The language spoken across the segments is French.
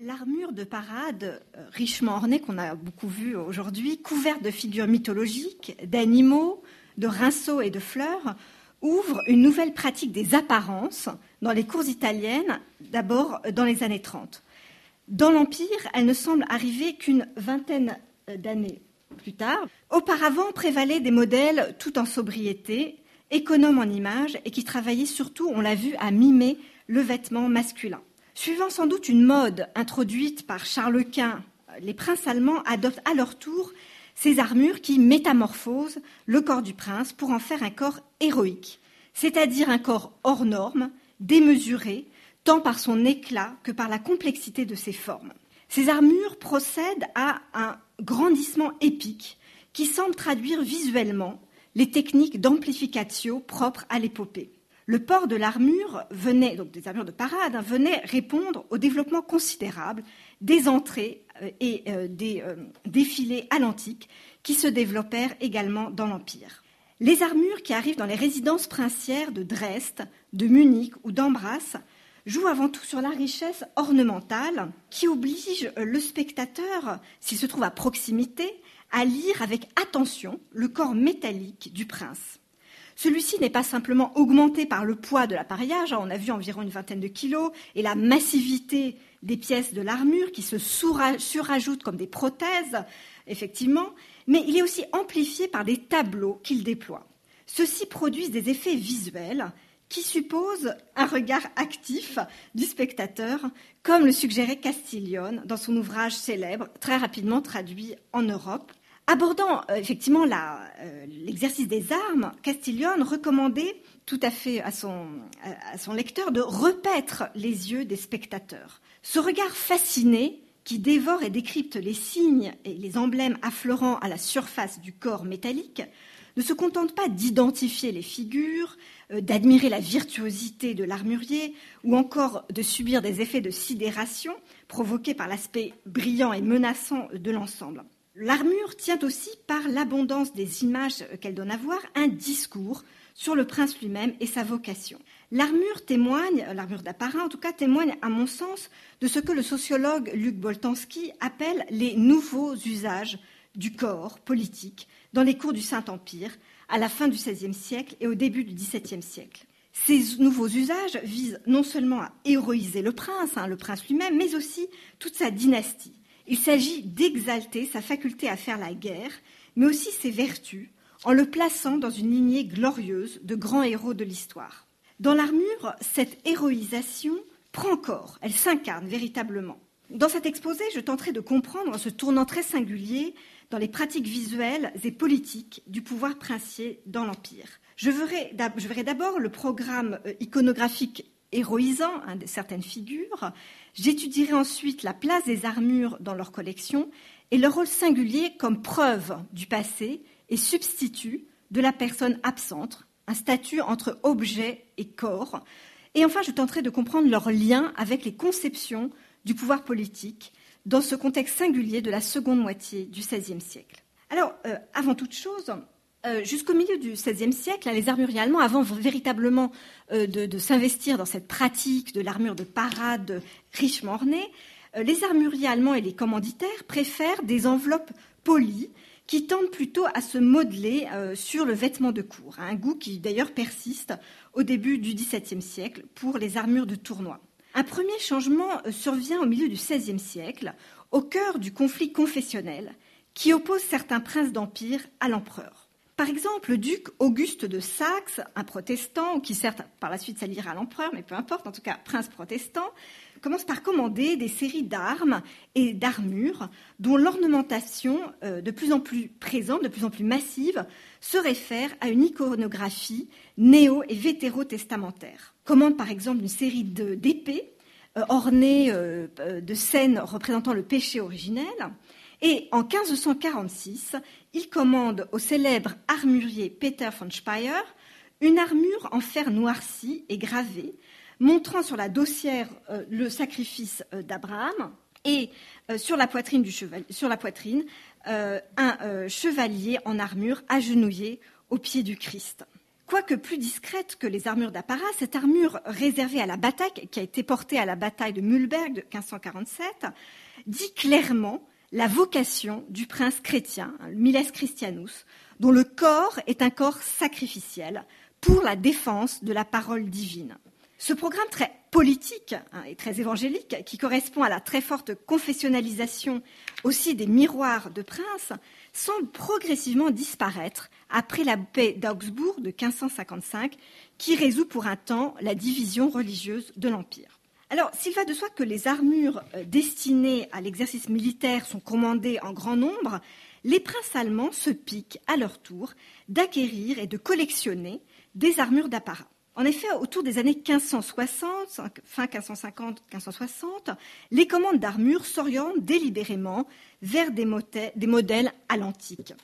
L'armure de parade, euh, richement ornée, qu'on a beaucoup vue aujourd'hui, couverte de figures mythologiques, d'animaux, de rinceaux et de fleurs, ouvre une nouvelle pratique des apparences dans les cours italiennes, d'abord dans les années 30. Dans l'Empire, elle ne semble arriver qu'une vingtaine d'années plus tard. Auparavant prévalaient des modèles tout en sobriété, économes en images et qui travaillaient surtout, on l'a vu, à mimer le vêtement masculin. Suivant sans doute une mode introduite par Charles Quint, les princes allemands adoptent à leur tour ces armures qui métamorphosent le corps du prince pour en faire un corps héroïque, c'est-à-dire un corps hors norme, démesuré, tant par son éclat que par la complexité de ses formes. Ces armures procèdent à un grandissement épique qui semble traduire visuellement les techniques d'amplificatio propres à l'épopée le port de l'armure venait, donc des armures de parade, hein, venait répondre au développement considérable des entrées euh, et euh, des euh, défilés à l'antique qui se développèrent également dans l'Empire. Les armures qui arrivent dans les résidences princières de Dresde, de Munich ou d'Ambras jouent avant tout sur la richesse ornementale qui oblige le spectateur, s'il se trouve à proximité, à lire avec attention le corps métallique du prince. Celui-ci n'est pas simplement augmenté par le poids de l'appareillage, on a vu environ une vingtaine de kilos, et la massivité des pièces de l'armure qui se surajoutent comme des prothèses, effectivement, mais il est aussi amplifié par des tableaux qu'il déploie. Ceux-ci produisent des effets visuels qui supposent un regard actif du spectateur, comme le suggérait Castiglione dans son ouvrage célèbre, très rapidement traduit en Europe, Abordant euh, effectivement euh, l'exercice des armes, Castiglione recommandait tout à fait à son, lecteur de repaître les yeux des spectateurs. Ce regard fasciné qui dévore et décrypte les signes et les emblèmes affleurant à la surface du corps métallique ne se contente pas d'identifier les figures, euh, d'admirer la virtuosité de l'armurier ou encore de subir des effets de sidération provoqués par l'aspect brillant et menaçant de l'ensemble. L'armure tient aussi, par l'abondance des images qu'elle donne à voir, un discours sur le prince lui-même et sa vocation. L'armure témoigne, l'armure d'apparat en tout cas, témoigne à mon sens de ce que le sociologue Luc Boltanski appelle les nouveaux usages du corps politique dans les cours du Saint-Empire à la fin du XVIe siècle et au début du XVIIe siècle. Ces nouveaux usages visent non seulement à héroïser le prince, hein, le prince lui-même, mais aussi toute sa dynastie. Il s'agit d'exalter sa faculté à faire la guerre, mais aussi ses vertus, en le plaçant dans une lignée glorieuse de grands héros de l'histoire. Dans l'armure, cette héroïsation prend corps, elle s'incarne véritablement. Dans cet exposé, je tenterai de comprendre ce tournant très singulier dans les pratiques visuelles et politiques du pouvoir princier dans l'Empire. Je verrai d'abord le programme euh, iconographique héroïsant hein, certaines figures, J'étudierai ensuite la place des armures dans leur collection et leur rôle singulier comme preuve du passé et substitut de la personne absente, un statut entre objet et corps. Et enfin, je tenterai de comprendre leur lien avec les conceptions du pouvoir politique dans ce contexte singulier de la seconde moitié du XVIe siècle. Alors, euh, avant toute chose, euh, jusqu'au milieu du XVIe siècle, les armuriers allemands, avant véritablement euh, de, s'investir dans cette pratique de l'armure de parade richement ornée, euh, les armuriers allemands et les commanditaires préfèrent des enveloppes polies qui tendent plutôt à se modeler sur le vêtement de cour, un goût qui d'ailleurs persiste au début du XVIIe siècle pour les armures de tournoi. Un premier changement survient au milieu du XVIe siècle, au cœur du conflit confessionnel qui oppose certains princes d'empire à l'empereur. Par exemple, le duc Auguste de Saxe, un protestant, qui certes par la suite s'alliera à l'empereur, mais peu importe, en tout cas prince protestant, commence par commander des séries d'armes et d'armures dont l'ornementation, euh, de plus en plus présente, de plus en plus massive, se réfère à une iconographie néo- et vétérotestamentaire. Commande par exemple une série d'épées euh, ornées euh, de scènes représentant le péché originel, et en 1546, il commande au célèbre armurier Peter von Speyer une armure en fer noirci et gravée, montrant sur la dossière euh, le sacrifice euh, d'Abraham et euh, sur la poitrine, un chevalier en armure agenouillé au pied du Christ. Quoique plus discrète que les armures d'apparat, cette armure réservée à la bataille, qui a été portée à la bataille de Mühlberg de 1547, dit clairement la vocation du prince chrétien, Miles Christianus, dont le corps est un corps sacrificiel pour la défense de la parole divine. Ce programme très politique hein, et très évangélique, qui correspond à la très forte confessionnalisation aussi des miroirs de princes, semble progressivement disparaître après la paix d'Augsbourg de 1555, qui résout pour un temps la division religieuse de l'Empire. Alors, s'il va de soi que les armures euh, destinées à l'exercice militaire sont commandées en grand nombre, les princes allemands se piquent à leur tour d'acquérir et de collectionner des armures d'apparat. En effet, autour des années 1560, fin 1550-1560, les commandes d'armures s'orientent délibérément vers des, modèles à l'antique.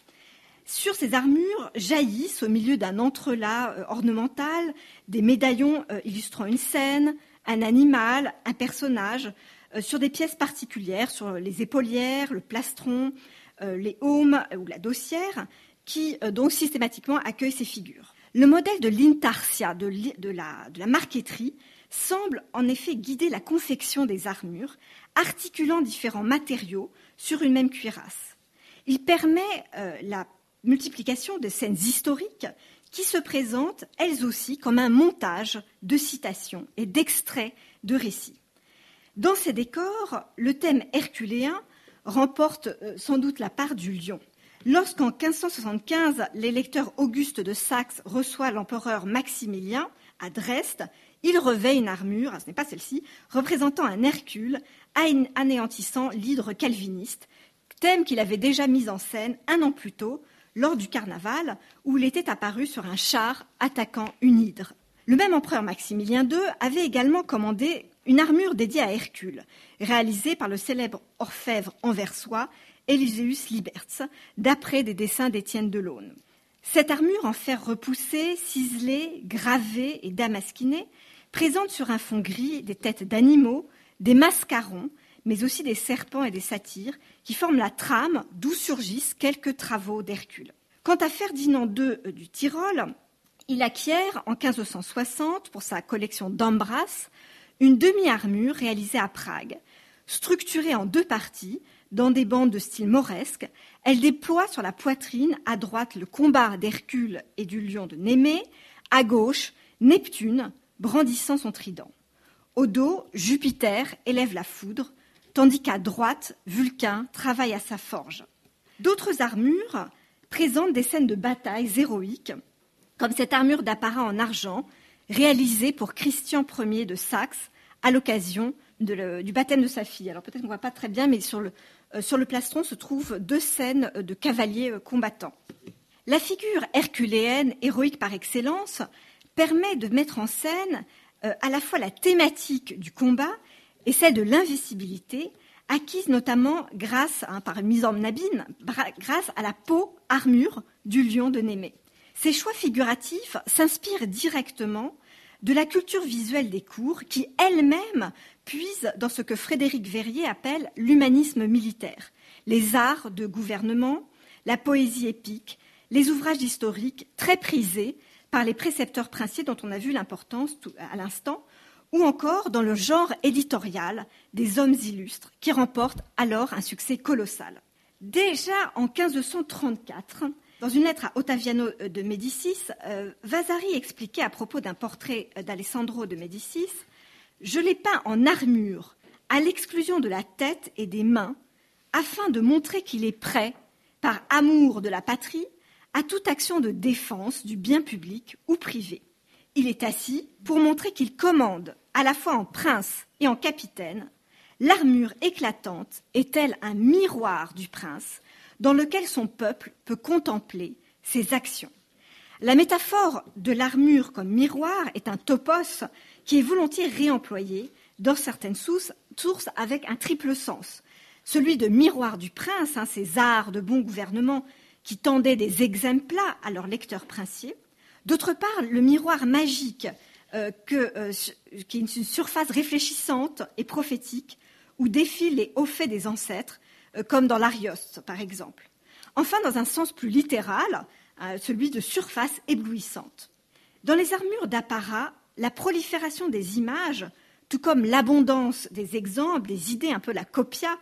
Sur ces armures jaillissent, au milieu d'un entrelac euh, ornemental, des médaillons euh, illustrant une scène, un animal, un personnage, euh, sur des pièces particulières, sur les épaulières, le plastron, les aumes ou la dossière, qui donc systématiquement accueillent ces figures. Le modèle de l'intarsia, de, la, marqueterie, semble en effet guider la confection des armures, articulant différents matériaux sur une même cuirasse. Il permet euh, la multiplication de scènes historiques qui se présentent elles aussi comme un montage de citations et d'extraits de récits. Dans ces décors, le thème herculéen remporte euh, sans doute la part du lion. Lorsqu'en 1575, l'électeur Auguste de Saxe reçoit l'empereur Maximilien à Dresde, il revêt une armure, ce n'est pas celle-ci, représentant un Hercule anéantissant l'hydre calviniste, thème qu'il avait déjà mis en scène un an plus tôt lors du carnaval, où il était apparu sur un char attaquant une hydre. Le même empereur Maximilien II avait également commandé une armure dédiée à Hercule, réalisée par le célèbre orfèvre anversois Eliseus Liberts, d'après des dessins d'Étienne Delaune. Cette armure en fer repoussé, ciselée, gravée et damasquinée présente sur un fond gris des têtes d'animaux, des mascarons, mais aussi des serpents et des satyres, qui forment la trame d'où surgissent quelques travaux d'Hercule. Quant à Ferdinand II euh, du Tyrol, il acquiert en 1560, pour sa collection d'Ambras, une demi-armure réalisée à Prague, structurée en deux parties, dans des bandes de style mauresque. Elle déploie sur la poitrine à droite le combat d'Hercule et du lion de Némée, à gauche Neptune brandissant son trident. Au dos, Jupiter élève la foudre, tandis qu'à droite, Vulcain travaille à sa forge. D'autres armures présentent des scènes de batailles héroïques, comme cette armure d'apparat en argent réalisée pour Christian Ier de Saxe à l'occasion du baptême de sa fille. Alors peut-être qu'on ne voit pas très bien, mais sur le, euh, sur le plastron se trouvent deux scènes de cavaliers euh, combattants. La figure herculéenne, héroïque par excellence, permet de mettre en scène euh, à la fois la thématique du combat et celle de l'invisibilité, acquise notamment grâce, hein, par mise en nabine, grâce à la peau armure du lion de Némée. Ces choix figuratifs s'inspirent directement de la culture visuelle des cours qui elle-même puise dans ce que Frédéric Verrier appelle l'humanisme militaire, les arts de gouvernement, la poésie épique, les ouvrages historiques très prisés par les précepteurs princiers dont on a vu l'importance à l'instant, ou encore dans le genre éditorial des hommes illustres qui remportent alors un succès colossal. Déjà en 1534, dans une lettre à Ottaviano de Médicis, euh, Vasari expliquait à propos d'un portrait d'Alessandro de Médicis Je l'ai peint en armure, à l'exclusion de la tête et des mains, afin de montrer qu'il est prêt, par amour de la patrie, à toute action de défense du bien public ou privé. Il est assis pour montrer qu'il commande, à la fois en prince et en capitaine. L'armure éclatante est-elle un miroir du prince dans lequel son peuple peut contempler ses actions. La métaphore de l'armure comme miroir est un topos qui est volontiers réemployé dans certaines sources, avec un triple sens. Celui de miroir du prince, hein, ces arts de bon gouvernement qui tendaient des exemples à leurs lecteurs princiers. D'autre part, le miroir magique, euh, euh, qui est une surface réfléchissante et prophétique, où défilent les hauts faits des ancêtres, euh, comme dans l'Arios, par exemple. Enfin, dans un sens plus littéral, celui de surface éblouissante. Dans les armures d'apparat, la prolifération des images, tout comme l'abondance des exemples, des idées, un peu la copia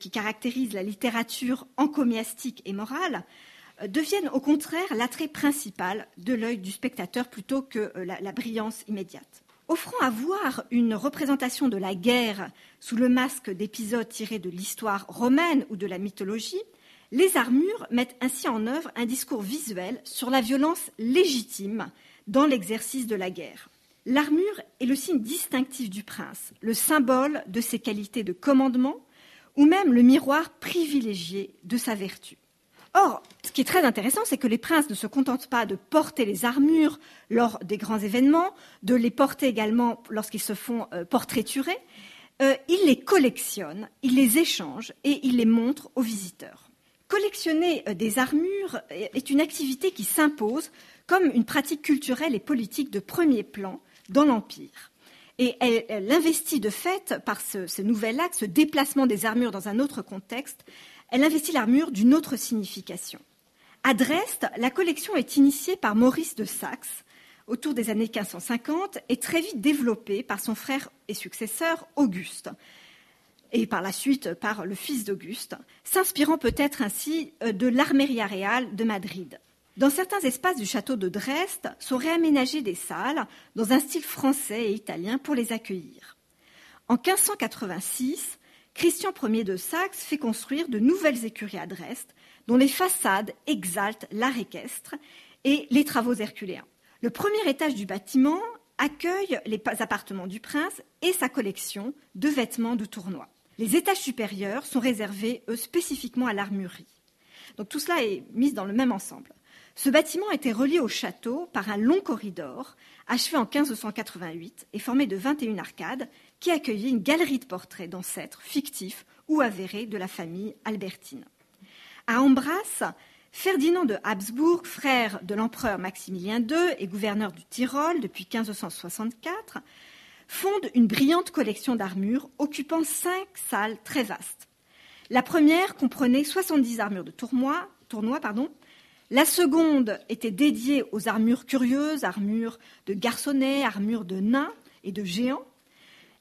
qui caractérise la littérature encomiastique et morale, deviennent au contraire l'attrait principal de l'œil du spectateur plutôt que euh, la, la brillance immédiate. Offrant à voir une représentation de la guerre sous le masque d'épisodes tirés de l'histoire romaine ou de la mythologie, les armures mettent ainsi en œuvre un discours visuel sur la violence légitime dans l'exercice de la guerre. L'armure est le signe distinctif du prince, le symbole de ses qualités de commandement, ou même le miroir privilégié de sa vertu. Or, ce qui est très intéressant, c'est que les princes ne se contentent pas de porter les armures lors des grands événements, de les porter également lorsqu'ils se font euh, portraiturer. Euh, ils les collectionnent, ils les échangent et ils les montrent aux visiteurs. Collectionner euh, des armures est une activité qui s'impose comme une pratique culturelle et politique de premier plan dans l'Empire. Et elle, investit de fait, par ce, nouvel acte, ce déplacement des armures dans un autre contexte, elle investit l'armure d'une autre signification. À Dresde, la collection est initiée par Maurice de Saxe autour des années 1550 et très vite développée par son frère et successeur Auguste, et par la suite par le fils d'Auguste, s'inspirant peut-être ainsi euh, de l'Armeria Real de Madrid. Dans certains espaces du château de Dresde sont réaménagées des salles dans un style français et italien pour les accueillir. En 1586, Christian Ier de Saxe fait construire de nouvelles écuries à Dresde, dont les façades exaltent l'art équestre et les travaux herculéens. Le premier étage du bâtiment accueille les appartements du prince et sa collection de vêtements de tournoi. Les étages supérieurs sont réservés, eux, spécifiquement à l'armurerie. Donc tout cela est mis dans le même ensemble. Ce bâtiment était relié au château par un long corridor, achevé en 1588 et formé de 21 arcades, qui accueillait une galerie de portraits d'ancêtres fictifs ou avérés de la famille albertine. À Ambras, Ferdinand de Habsbourg, frère de l'empereur Maximilien II et gouverneur du Tyrol depuis 1564, fonde une brillante collection d'armures occupant cinq salles très vastes. La première comprenait 70 armures de tournoi, tournoi pardon, la seconde était dédiée aux armures curieuses, armures de garçonnets, armures de nains et de géants.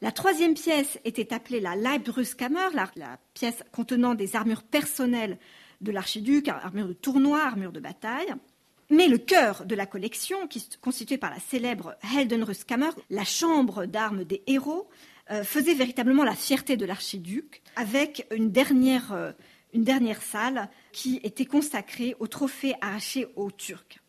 La troisième pièce était appelée la Leibbrustkammer, la, la pièce contenant des armures personnelles de l'archiduc, armures de tournoi, armures de bataille. Mais le cœur de la collection, qui constituée par la célèbre Heldenrustkammer, la chambre d'armes des héros, euh, faisait véritablement la fierté de l'archiduc, avec une dernière euh, une dernière salle qui était consacrée aux trophées arrachés aux Turcs.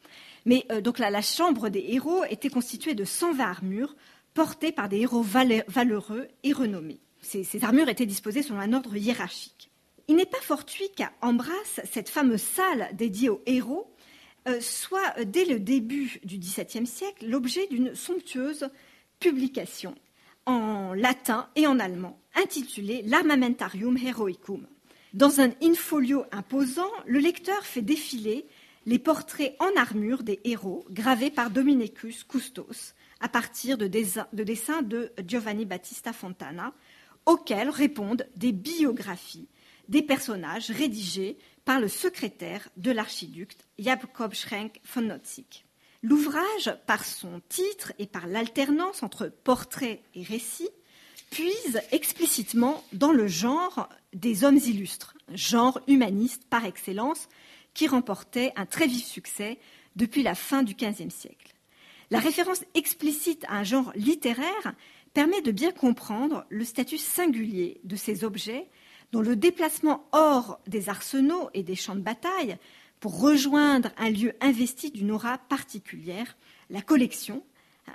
Mais euh, donc la chambre des héros était constituée de 120 armures portées par des héros valeureux et renommés. Ces, armures étaient disposées selon un ordre hiérarchique. Il n'est pas fortuit qu'à Ambras, cette fameuse salle dédiée aux héros, euh, soit euh, dès le début du XVIIe siècle l'objet d'une somptueuse publication en latin et en allemand intitulée L'Armamentarium Heroicum. Dans un infolio imposant, le lecteur fait défiler les portraits en armure des héros gravés par Dominicus Custos à partir de, dessins de Giovanni Battista Fontana, auxquels répondent des biographies des personnages rédigés par le secrétaire de l'archiduc Jakob Schrenk von Notzig. L'ouvrage, par son titre et par l'alternance entre portrait et récit, puise explicitement dans le genre des hommes illustres, genre humaniste par excellence, qui remportait un très vif succès depuis la fin du XVe siècle. La référence explicite à un genre littéraire permet de bien comprendre le statut singulier de ces objets dont le déplacement hors des arsenaux et des champs de bataille pour rejoindre un lieu investi d'une aura particulière, la collection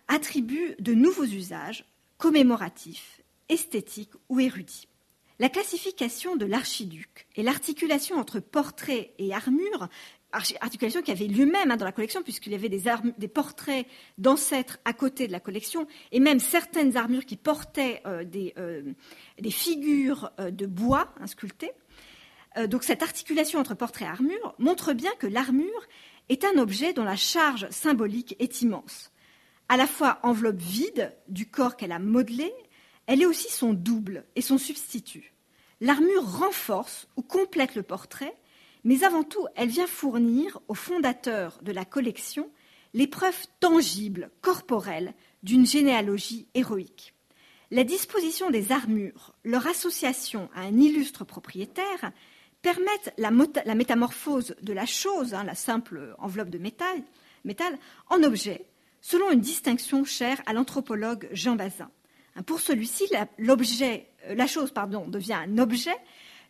attribue de nouveaux usages commémoratifs esthétique ou érudit. La classification de l'archiduc et l'articulation entre portrait et armure, articulation qui avait lieu même hein, dans la collection, puisqu'il y avait des, portraits d'ancêtres à côté de la collection, et même certaines armures qui portaient euh, euh, des, figures euh, de bois sculptées. donc cette articulation entre portrait et armure montre bien que l'armure est un objet dont la charge symbolique est immense. À la fois enveloppe vide du corps qu'elle a modelé, elle est aussi son double et son substitut. L'armure renforce ou complète le portrait, mais avant tout, elle vient fournir au fondateur de la collection les preuves tangibles, corporelles, d'une généalogie héroïque. La disposition des armures, leur association à un illustre propriétaire, permettent la, métamorphose de la chose, hein, la simple enveloppe de métal, en objet, selon une distinction chère à l'anthropologue Jean Bazin. Hein, pour celui-ci, la, euh, la chose devient un objet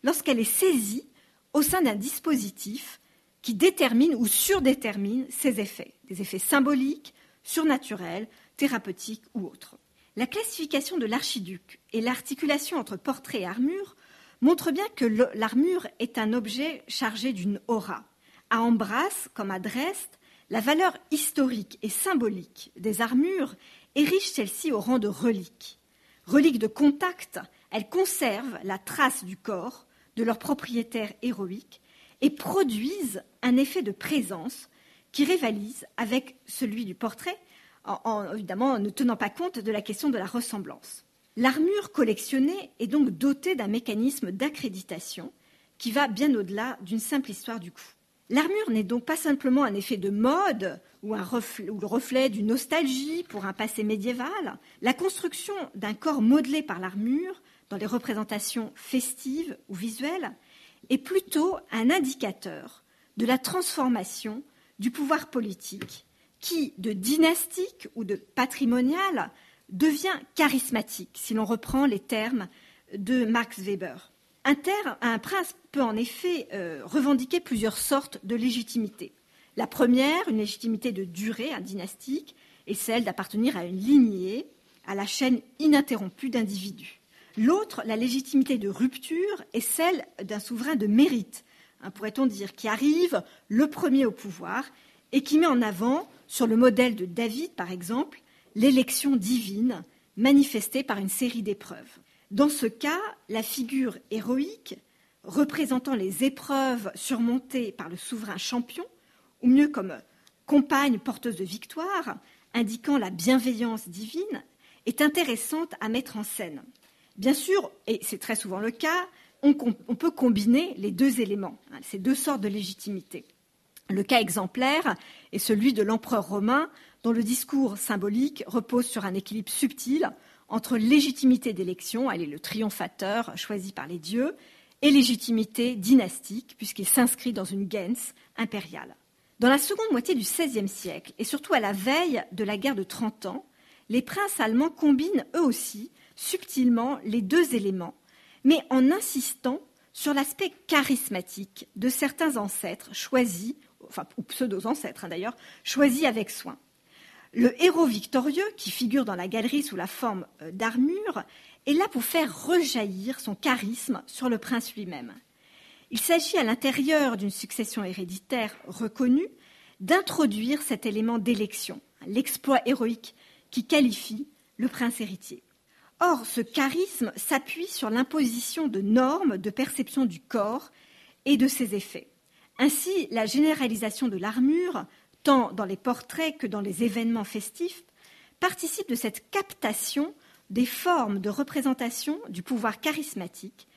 lorsqu'elle est saisie au sein d'un dispositif qui détermine ou surdétermine ses effets, des effets symboliques, surnaturels, thérapeutiques ou autres. La classification de l'archiduc et l'articulation entre portrait et armure montrent bien que l'armure est un objet chargé d'une aura. À Embrasse, comme à Dresde, la valeur historique et symbolique des armures érige celle-ci au rang de relique. Relique de contact, elles conservent la trace du corps, de leur propriétaire héroïque, et produisent un effet de présence qui rivalise avec celui du portrait, en, évidemment en ne tenant pas compte de la question de la ressemblance. L'armure collectionnée est donc dotée d'un mécanisme d'accréditation qui va bien au-delà d'une simple histoire du coup. L'armure n'est donc pas simplement un effet de mode ou le reflet d'une nostalgie pour un passé médiéval. La construction d'un corps modelé par l'armure dans les représentations festives ou visuelles est plutôt un indicateur de la transformation du pouvoir politique qui, de dynastique ou de patrimonial, devient charismatique, si l'on reprend les termes de Max Weber. Un, prince peut en effet euh, revendiquer plusieurs sortes de légitimité. La première, une légitimité de durée, un dynastique, est celle d'appartenir à une lignée, à la chaîne ininterrompue d'individus. L'autre, la légitimité de rupture, est celle d'un souverain de mérite, hein, pourrait-on dire, qui arrive le premier au pouvoir et qui met en avant, sur le modèle de David par exemple, l'élection divine manifestée par une série d'épreuves. Dans ce cas, la figure héroïque, représentant les épreuves surmontées par le souverain champion, ou mieux comme compagne porteuse de victoire, indiquant la bienveillance divine, est intéressante à mettre en scène. Bien sûr, et c'est très souvent le cas, on, peut combiner les deux éléments, hein, ces deux sortes de légitimité. Le cas exemplaire est celui de l'empereur romain, dont le discours symbolique repose sur un équilibre subtil entre légitimité d'élection, elle est le triomphateur choisi par les dieux, et légitimité dynastique, puisqu'il s'inscrit dans une gens impériale. Dans la seconde moitié du XVIe siècle, et surtout à la veille de la guerre de Trente Ans, les princes allemands combinent eux aussi subtilement les deux éléments, mais en insistant sur l'aspect charismatique de certains ancêtres choisis, ou pseudo-ancêtres hein, d'ailleurs, choisis avec soin. Le héros victorieux, qui figure dans la galerie sous la forme euh, d'armure, est là pour faire rejaillir son charisme sur le prince lui-même. Il s'agit à l'intérieur d'une succession héréditaire reconnue d'introduire cet élément d'élection, l'exploit héroïque qui qualifie le prince héritier. Or, ce charisme s'appuie sur l'imposition de normes de perception du corps et de ses effets. Ainsi, la généralisation de l'armure, tant dans les portraits que dans les événements festifs, participe de cette captation des formes de représentation du pouvoir charismatique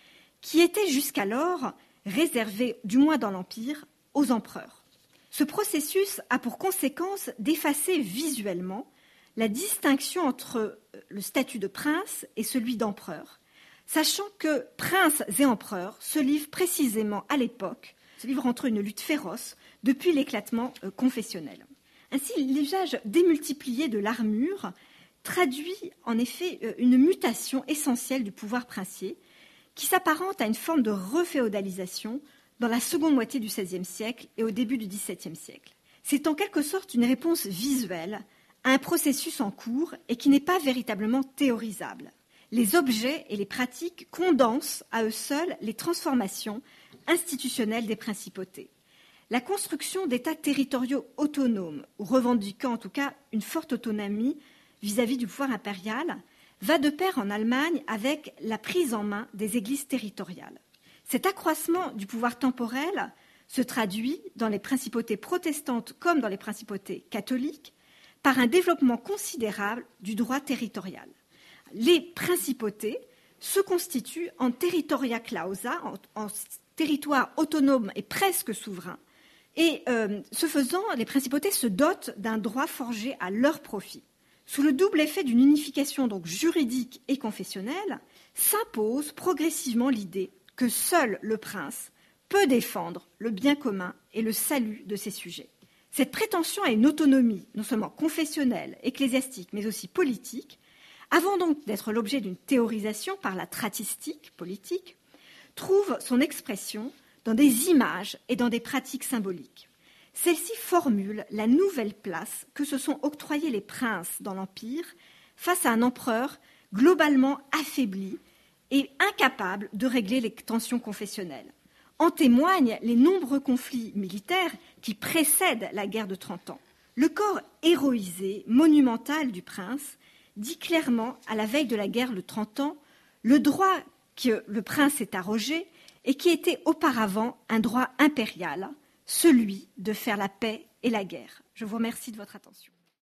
qui étaient jusqu'alors réservées, du moins dans l'Empire, aux empereurs. Ce processus a pour conséquence d'effacer visuellement la distinction entre euh, le statut de prince et celui d'empereur, sachant que princes et empereurs se livrent précisément à l'époque, se livrent entre une lutte féroce depuis l'éclatement euh, confessionnel. Ainsi, l'usage démultiplié de l'armure traduit en effet euh, une mutation essentielle du pouvoir princier qui s'apparente à une forme de reféodalisation dans la seconde moitié du XVIe siècle et au début du XVIIe siècle. C'est en quelque sorte une réponse visuelle un processus en cours et qui n'est pas véritablement théorisable. Les objets et les pratiques condensent à eux seuls les transformations institutionnelles des principautés. La construction d'États territoriaux autonomes, ou revendiquant en tout cas une forte autonomie vis-à-vis du pouvoir impérial, va de pair en Allemagne avec la prise en main des églises territoriales. Cet accroissement du pouvoir temporel se traduit dans les principautés protestantes comme dans les principautés catholiques par un développement considérable du droit territorial. Les principautés se constituent en territoria clausa, en, territoire autonome et presque souverain, Et euh, ce faisant, les principautés se dotent d'un droit forgé à leur profit. Sous le double effet d'une unification donc juridique et confessionnelle, s'impose progressivement l'idée que seul le prince peut défendre le bien commun et le salut de ses sujets. Cette prétention à une autonomie, non seulement confessionnelle, ecclésiastique, mais aussi politique, avant donc d'être l'objet d'une théorisation par la tratistique politique, trouve son expression dans des images et dans des pratiques symboliques. Celle-ci formule la nouvelle place que se sont octroyés les princes dans l'Empire face à un empereur globalement affaibli et incapable de régler les tensions confessionnelles. En témoignent les nombreux conflits militaires qui précèdent la guerre de Trente Ans. Le corps héroïsé, monumental du prince, dit clairement, à la veille de la guerre de Trente Ans, le droit que le prince est arrogé et qui était auparavant un droit impérial, celui de faire la paix et la guerre. Je vous remercie de votre attention.